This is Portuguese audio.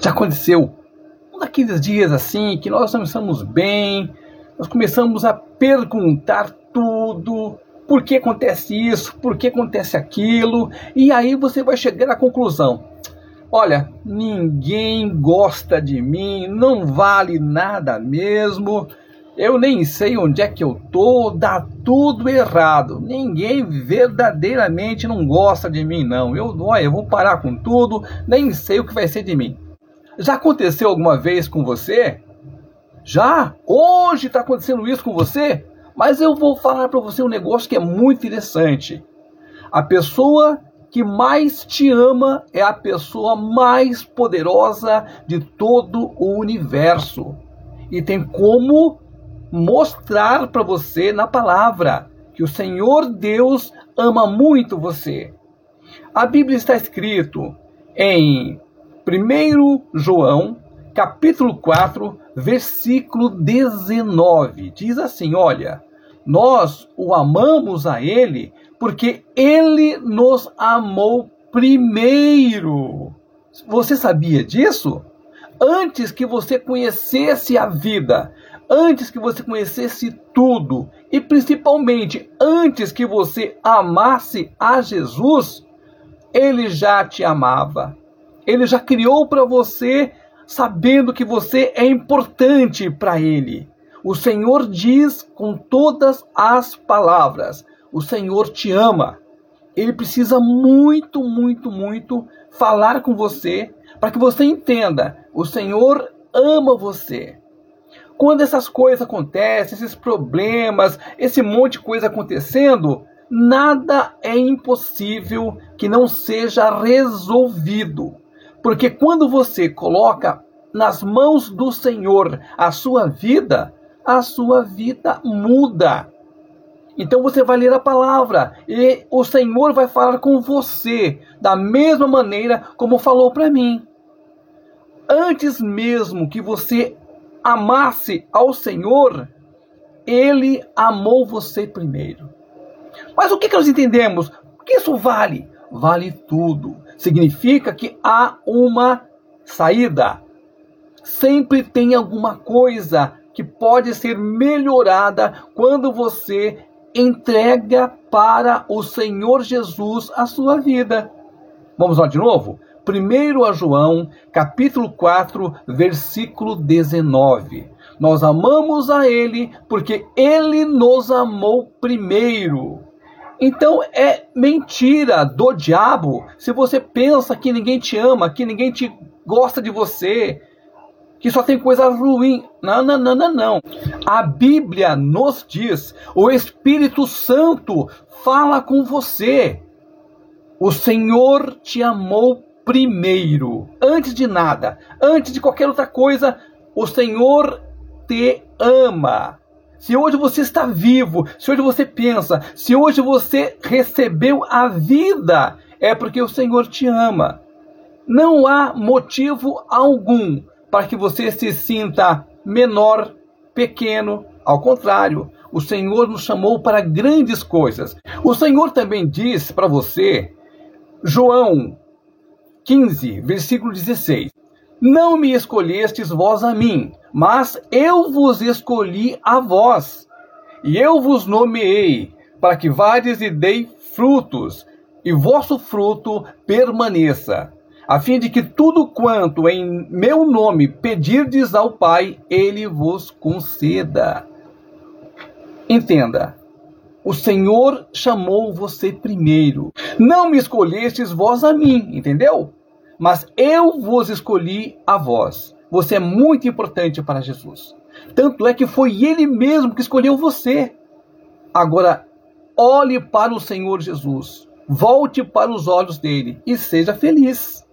Já aconteceu um daqueles dias assim que nós não estamos bem, nós começamos a perguntar tudo, por que acontece isso, por que acontece aquilo, e aí você vai chegar à conclusão: olha, ninguém gosta de mim, não vale nada mesmo. Eu nem sei onde é que eu tô, dá tudo errado. Ninguém verdadeiramente não gosta de mim, não. Eu, olha, eu vou parar com tudo, nem sei o que vai ser de mim. Já aconteceu alguma vez com você? Já? Hoje está acontecendo isso com você? Mas eu vou falar para você um negócio que é muito interessante. A pessoa que mais te ama é a pessoa mais poderosa de todo o universo. E tem como mostrar para você na palavra que o Senhor Deus ama muito você. A Bíblia está escrito em 1 João, capítulo 4, versículo 19. Diz assim: Olha, nós o amamos a Ele porque Ele nos amou primeiro. Você sabia disso? Antes que você conhecesse a vida, antes que você conhecesse tudo e principalmente antes que você amasse a Jesus, Ele já te amava. Ele já criou para você sabendo que você é importante para Ele. O Senhor diz com todas as palavras: o Senhor te ama. Ele precisa muito, muito, muito falar com você para que você entenda: o Senhor ama você. Quando essas coisas acontecem, esses problemas, esse monte de coisa acontecendo, nada é impossível que não seja resolvido. Porque quando você coloca nas mãos do Senhor a sua vida, a sua vida muda. Então você vai ler a palavra e o Senhor vai falar com você da mesma maneira como falou para mim. Antes mesmo que você amasse ao Senhor, ele amou você primeiro. Mas o que, que nós entendemos? O que isso vale? Vale tudo significa que há uma saída. Sempre tem alguma coisa que pode ser melhorada quando você entrega para o Senhor Jesus a sua vida. Vamos lá de novo? 1 a João, capítulo 4, versículo 19. Nós amamos a Ele porque Ele nos amou primeiro. Então é mentira do diabo se você pensa que ninguém te ama, que ninguém te gosta de você, que só tem coisa ruim. Não, não, não, não, não. A Bíblia nos diz, o Espírito Santo fala com você. O Senhor te amou primeiro, antes de nada, antes de qualquer outra coisa, o Senhor te ama. Se hoje você está vivo, se hoje você pensa, se hoje você recebeu a vida, é porque o Senhor te ama. Não há motivo algum para que você se sinta menor, pequeno. Ao contrário, o Senhor nos chamou para grandes coisas. O Senhor também diz para você, João 15, versículo 16: Não me escolhestes vós a mim, mas eu vos escolhi a vós, e eu vos nomeei, para que vades e dei frutos, e vosso fruto permaneça, a fim de que tudo quanto em meu nome pedirdes ao Pai, ele vos conceda. Entenda, o Senhor chamou você primeiro. Não me escolhestes vós a mim, entendeu? Mas eu vos escolhi a vós. Você é muito importante para Jesus. Tanto é que foi Ele mesmo que escolheu você. Agora, olhe para o Senhor Jesus. Volte para os olhos dele e seja feliz.